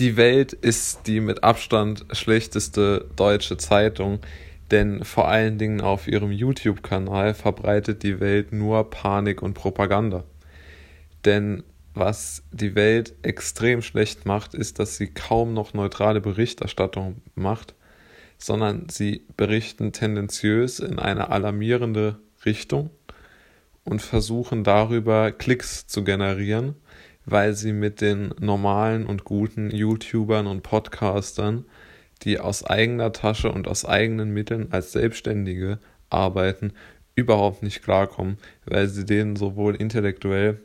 Die Welt ist die mit Abstand schlechteste deutsche Zeitung, denn vor allen Dingen auf ihrem YouTube-Kanal verbreitet die Welt nur Panik und Propaganda. Denn was die Welt extrem schlecht macht, ist, dass sie kaum noch neutrale Berichterstattung macht, sondern sie berichten tendenziös in eine alarmierende Richtung und versuchen darüber Klicks zu generieren weil sie mit den normalen und guten YouTubern und Podcastern, die aus eigener Tasche und aus eigenen Mitteln als Selbstständige arbeiten, überhaupt nicht klarkommen, weil sie denen sowohl intellektuell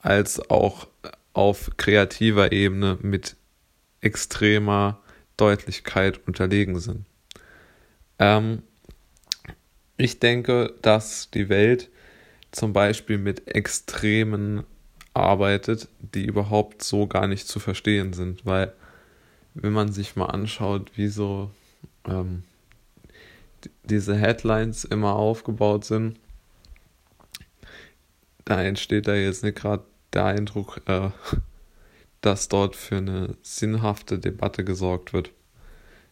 als auch auf kreativer Ebene mit extremer Deutlichkeit unterlegen sind. Ähm, ich denke, dass die Welt zum Beispiel mit extremen arbeitet, die überhaupt so gar nicht zu verstehen sind, weil wenn man sich mal anschaut, wie so ähm, diese Headlines immer aufgebaut sind, da entsteht da jetzt nicht gerade der Eindruck, äh, dass dort für eine sinnhafte Debatte gesorgt wird,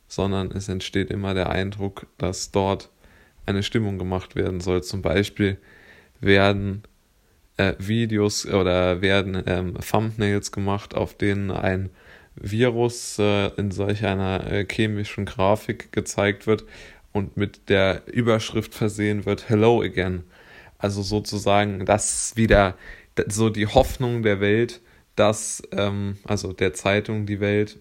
sondern es entsteht immer der Eindruck, dass dort eine Stimmung gemacht werden soll. Zum Beispiel werden äh, Videos oder werden ähm, Thumbnails gemacht, auf denen ein Virus äh, in solch einer äh, chemischen Grafik gezeigt wird und mit der Überschrift versehen wird Hello again. Also sozusagen, das wieder so die Hoffnung der Welt, dass, ähm, also der Zeitung die Welt,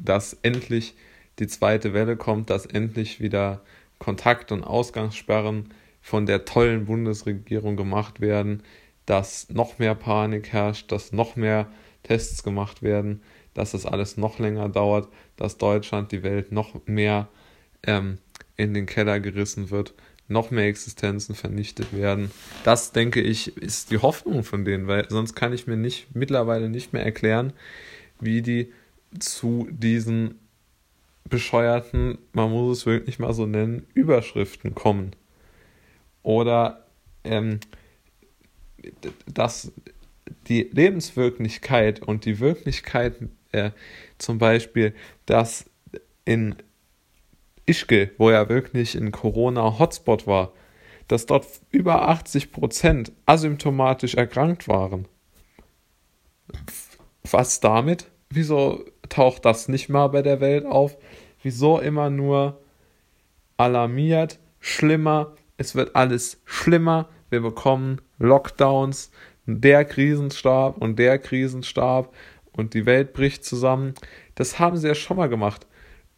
dass endlich die zweite Welle kommt, dass endlich wieder Kontakt- und Ausgangssperren von der tollen Bundesregierung gemacht werden, dass noch mehr Panik herrscht, dass noch mehr Tests gemacht werden, dass das alles noch länger dauert, dass Deutschland, die Welt noch mehr ähm, in den Keller gerissen wird, noch mehr Existenzen vernichtet werden. Das, denke ich, ist die Hoffnung von denen, weil sonst kann ich mir nicht mittlerweile nicht mehr erklären, wie die zu diesen bescheuerten, man muss es wirklich mal so nennen, Überschriften kommen. Oder ähm, dass die Lebenswirklichkeit und die Wirklichkeit äh, zum Beispiel, dass in Ischgl, wo ja wirklich ein Corona-Hotspot war, dass dort über 80 Prozent asymptomatisch erkrankt waren. Was damit? Wieso taucht das nicht mal bei der Welt auf? Wieso immer nur alarmiert, schlimmer, es wird alles schlimmer, wir bekommen Lockdowns, der Krisenstab und der Krisenstab und die Welt bricht zusammen. Das haben sie ja schon mal gemacht.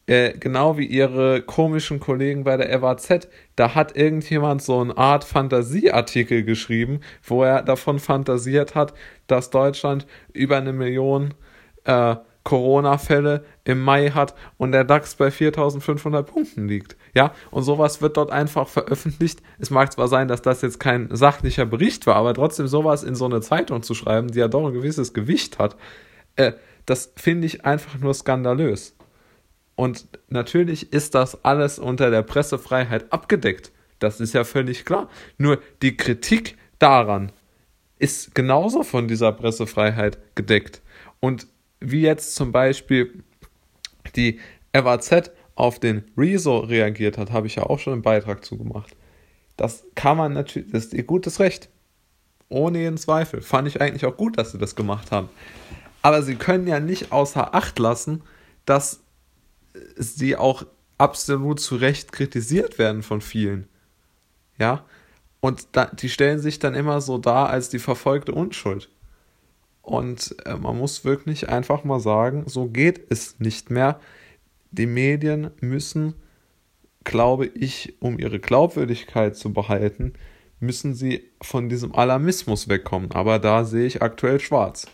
Äh, genau wie ihre komischen Kollegen bei der FAZ. Da hat irgendjemand so eine Art Fantasieartikel geschrieben, wo er davon fantasiert hat, dass Deutschland über eine Million äh, Corona-Fälle im Mai hat und der DAX bei 4500 Punkten liegt. Ja, und sowas wird dort einfach veröffentlicht. Es mag zwar sein, dass das jetzt kein sachlicher Bericht war, aber trotzdem sowas in so eine Zeitung zu schreiben, die ja doch ein gewisses Gewicht hat, äh, das finde ich einfach nur skandalös. Und natürlich ist das alles unter der Pressefreiheit abgedeckt. Das ist ja völlig klar. Nur die Kritik daran ist genauso von dieser Pressefreiheit gedeckt. Und wie jetzt zum Beispiel die FAZ auf den Rezo reagiert hat, habe ich ja auch schon einen Beitrag zugemacht. Das kann man natürlich, das ist ihr gutes Recht. Ohne jeden Zweifel. Fand ich eigentlich auch gut, dass sie das gemacht haben. Aber sie können ja nicht außer Acht lassen, dass sie auch absolut zu Recht kritisiert werden von vielen. Ja? Und da, die stellen sich dann immer so dar als die verfolgte Unschuld. Und äh, man muss wirklich einfach mal sagen, so geht es nicht mehr. Die Medien müssen, glaube ich, um ihre Glaubwürdigkeit zu behalten, müssen sie von diesem Alarmismus wegkommen. Aber da sehe ich aktuell schwarz.